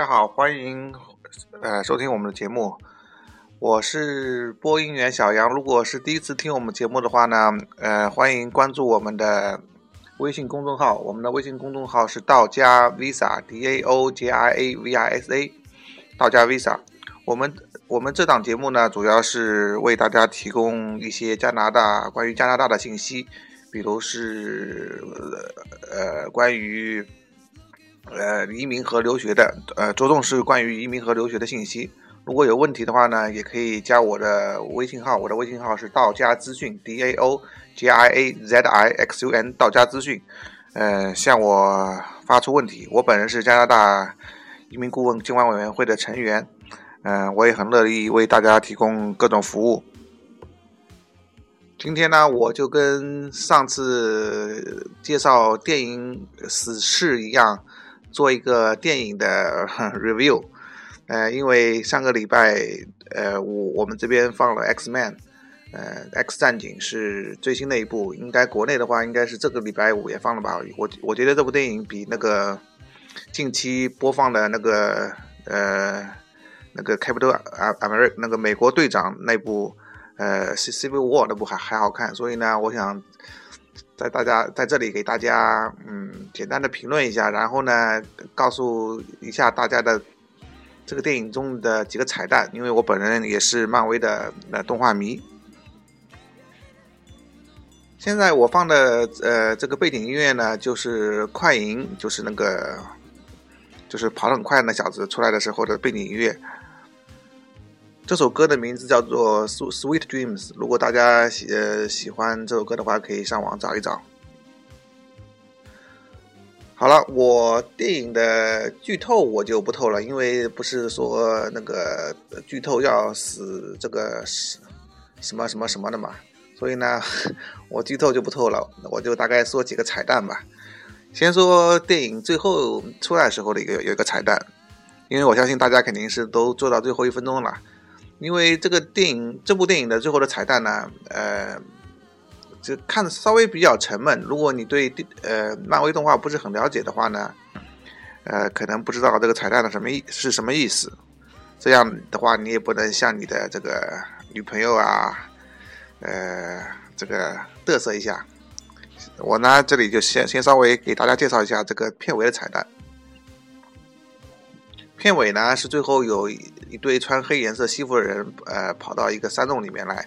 大家好，欢迎呃收听我们的节目，我是播音员小杨。如果是第一次听我们节目的话呢，呃，欢迎关注我们的微信公众号，我们的微信公众号是道家 Visa，D A O J I A V I S A，道家 Visa。我们我们这档节目呢，主要是为大家提供一些加拿大关于加拿大的信息，比如是呃关于。呃，移民和留学的，呃，着重是关于移民和留学的信息。如果有问题的话呢，也可以加我的微信号，我的微信号是道家资讯，D A O J I A Z I X U N，道家资讯。呃，向我发出问题。我本人是加拿大移民顾问监管委员会的成员，嗯，我也很乐意为大家提供各种服务。今天呢，我就跟上次介绍电影《死侍》一样。做一个电影的 review，呃，因为上个礼拜，呃，我我们这边放了 X Man，呃，X 战警是最新的一部，应该国内的话应该是这个礼拜五也放了吧？我我觉得这部电影比那个近期播放的那个呃那个 Capital America 那个美国队长那部呃 Civil War 那部还还好看，所以呢，我想。在大家在这里给大家嗯简单的评论一下，然后呢告诉一下大家的这个电影中的几个彩蛋，因为我本人也是漫威的呃动画迷。现在我放的呃这个背景音乐呢，就是快银，就是那个就是跑得很快那小子出来的时候的背景音乐。这首歌的名字叫做《Sweet Dreams》。如果大家喜呃喜欢这首歌的话，可以上网找一找。好了，我电影的剧透我就不透了，因为不是说那个剧透要死这个什什么什么什么的嘛，所以呢，我剧透就不透了，我就大概说几个彩蛋吧。先说电影最后出来时候的一个有一个彩蛋，因为我相信大家肯定是都做到最后一分钟了。因为这个电影，这部电影的最后的彩蛋呢，呃，就看着稍微比较沉闷。如果你对呃漫威动画不是很了解的话呢，呃，可能不知道这个彩蛋的什么意是什么意思。这样的话，你也不能向你的这个女朋友啊，呃，这个嘚瑟一下。我呢，这里就先先稍微给大家介绍一下这个片尾的彩蛋。片尾呢是最后有一堆穿黑颜色西服的人，呃，跑到一个山洞里面来，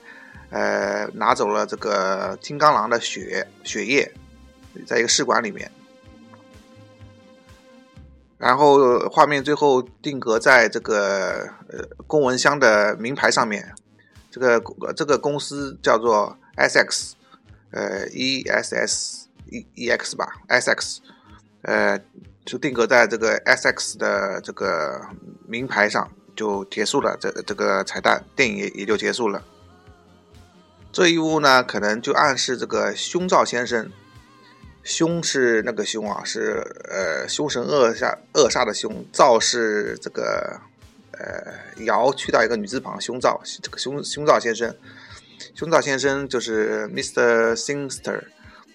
呃，拿走了这个金刚狼的血血液，在一个试管里面，然后画面最后定格在这个呃公文箱的名牌上面，这个这个公司叫做 S X，呃，E S S E E X 吧，S X，呃。就定格在这个 S X 的这个名牌上，就结束了。这这个彩蛋，电影也也就结束了。这一幕呢，可能就暗示这个凶兆先生，凶是那个凶啊，是呃凶神恶煞恶煞的凶，兆是这个呃尧去掉一个女字旁，凶兆这个凶凶兆先生，凶兆先生就是 Mr. Sinister。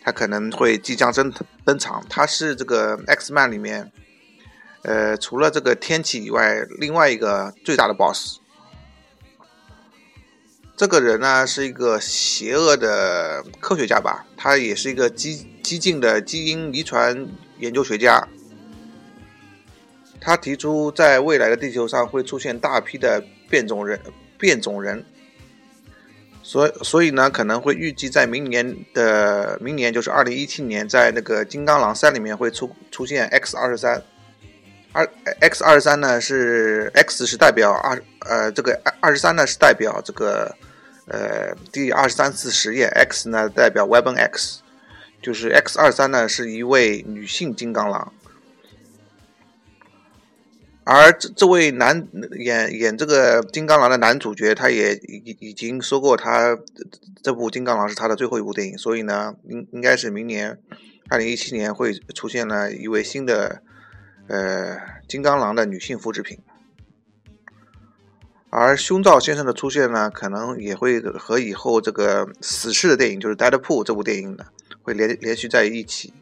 他可能会即将登登场，他是这个 X Man 里面，呃，除了这个天气以外，另外一个最大的 BOSS。这个人呢是一个邪恶的科学家吧，他也是一个激激进的基因遗传研究学家。他提出，在未来的地球上会出现大批的变种人，变种人。所所以呢，可能会预计在明年的明年，就是二零一七年，在那个《金刚狼三》里面会出出现 X 二十三，二 X 二十三呢是 X 是代表二呃这个二十三呢是代表这个呃第二十三次实验，X 呢代表 Weapon X，就是 X 二三呢是一位女性金刚狼。而这这位男演演这个金刚狼的男主角，他也已已经说过，他这部金刚狼是他的最后一部电影，所以呢，应应该是明年二零一七年会出现了一位新的呃金刚狼的女性复制品。而胸罩先生的出现呢，可能也会和以后这个死侍的电影，就是《Deadpool》这部电影呢，会连连续在一起。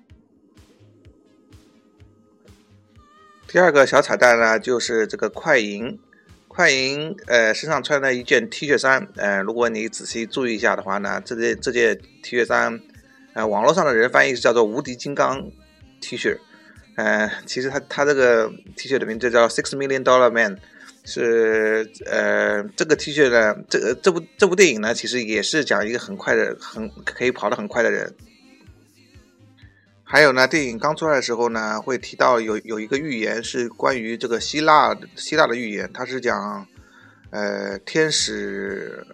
第二个小彩蛋呢，就是这个快银。快银呃身上穿的一件 T 恤衫，呃，如果你仔细注意一下的话呢，这件这件 T 恤衫，呃，网络上的人翻译是叫做无敌金刚 T 恤，呃，其实他他这个 T 恤的名字叫 Six Million Dollar Man，是呃这个 T 恤呢，这这部这部电影呢，其实也是讲一个很快的很可以跑得很快的人。还有呢，电影刚出来的时候呢，会提到有有一个预言是关于这个希腊希腊的预言，它是讲，呃，天使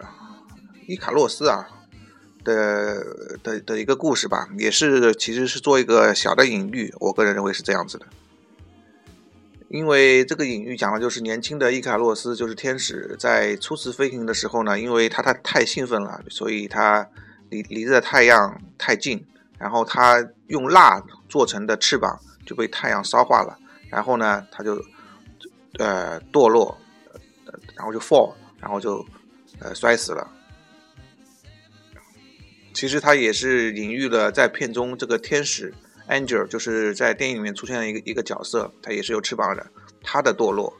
伊卡洛斯啊的的的一个故事吧，也是其实是做一个小的隐喻，我个人认为是这样子的，因为这个隐喻讲的就是年轻的伊卡洛斯就是天使在初次飞行的时候呢，因为他他太兴奋了，所以他离离着太阳太近。然后他用蜡做成的翅膀就被太阳烧化了，然后呢，他就呃堕落，然后就 fall，然后就呃摔死了。其实他也是隐喻了在片中这个天使 angel，就是在电影里面出现的一个一个角色，他也是有翅膀的，他的堕落、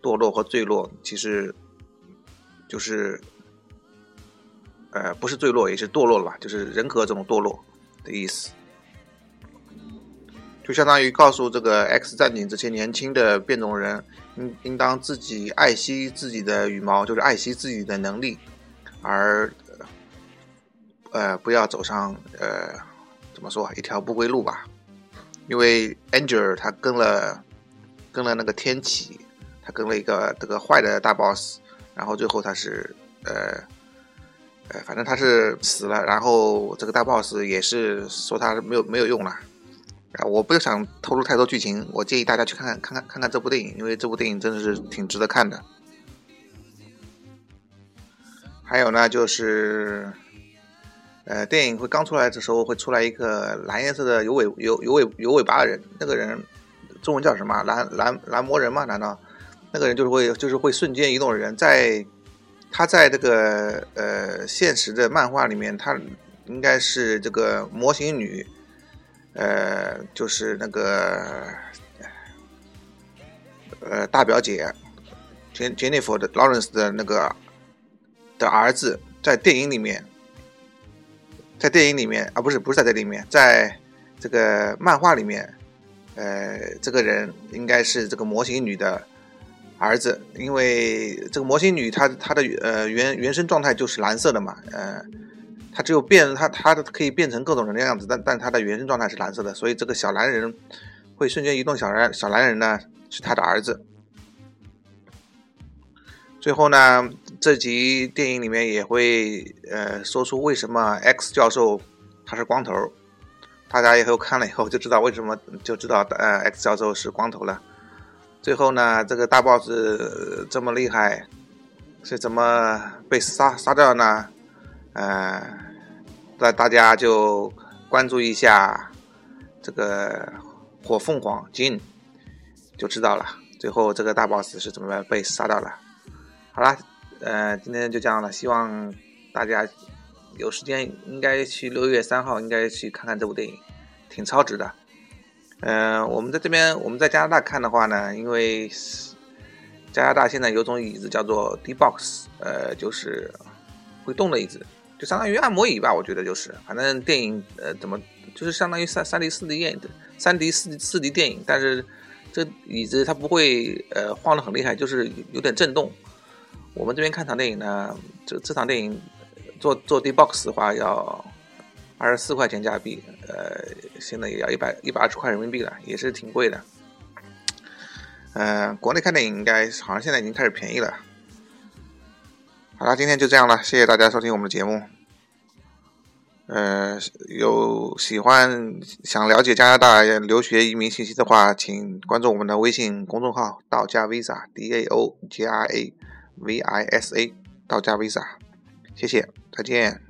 堕落和坠落，其实就是。呃，不是坠落，也是堕落了吧？就是人格这种堕落的意思，就相当于告诉这个 X 战警这些年轻的变种人，应应当自己爱惜自己的羽毛，就是爱惜自己的能力，而呃，不要走上呃，怎么说一条不归路吧？因为 Angel 他跟了跟了那个天启，他跟了一个这个坏的大 boss，然后最后他是呃。呃，反正他是死了，然后这个大 boss 也是说他没有没有用了，啊，我不想透露太多剧情，我建议大家去看看看看看看这部电影，因为这部电影真的是挺值得看的。还有呢，就是，呃，电影会刚出来的时候会出来一个蓝颜色的有尾有有尾有尾巴的人，那个人中文叫什么？蓝蓝蓝魔人吗？难道那个人就是会就是会瞬间移动的人，在？他在这个呃现实的漫画里面，他应该是这个模型女，呃，就是那个呃大表姐，Jen Jennifer 的 Lawrence 的那个的儿子，在电影里面，在电影里面啊，不是不是在这里面，在这个漫画里面，呃，这个人应该是这个模型女的。儿子，因为这个模型女她她的呃原原生状态就是蓝色的嘛，呃，她只有变她她的可以变成各种人的样子，但但她的原生状态是蓝色的，所以这个小蓝人会瞬间移动小蓝小蓝人呢是他的儿子。最后呢，这集电影里面也会呃说出为什么 X 教授他是光头，大家以后看了以后就知道为什么就知道呃 X 教授是光头了。最后呢，这个大 boss 这么厉害，是怎么被杀杀掉呢？呃，那大家就关注一下这个火凤凰金，就知道了。最后这个大 boss 是怎么被杀掉了？好了，呃，今天就这样了。希望大家有时间应该去六月三号应该去看看这部电影，挺超值的。嗯，我们在这边，我们在加拿大看的话呢，因为加拿大现在有种椅子叫做 D box，呃，就是会动的椅子，就相当于按摩椅吧，我觉得就是，反正电影呃怎么就是相当于三三 D 四 D 电影，三 D 四四 D 电影，但是这椅子它不会呃晃的很厉害，就是有点震动。我们这边看场电影呢，这这场电影做做 D box 的话要。二十四块钱加币，呃，现在也要一百一百二十块人民币了，也是挺贵的。嗯，国内看电影应该好像现在已经开始便宜了。好了，今天就这样了，谢谢大家收听我们的节目。呃，有喜欢想了解加拿大留学移民信息的话，请关注我们的微信公众号“道家 Visa” D A O J I A V I S A 道家 Visa，谢谢，再见。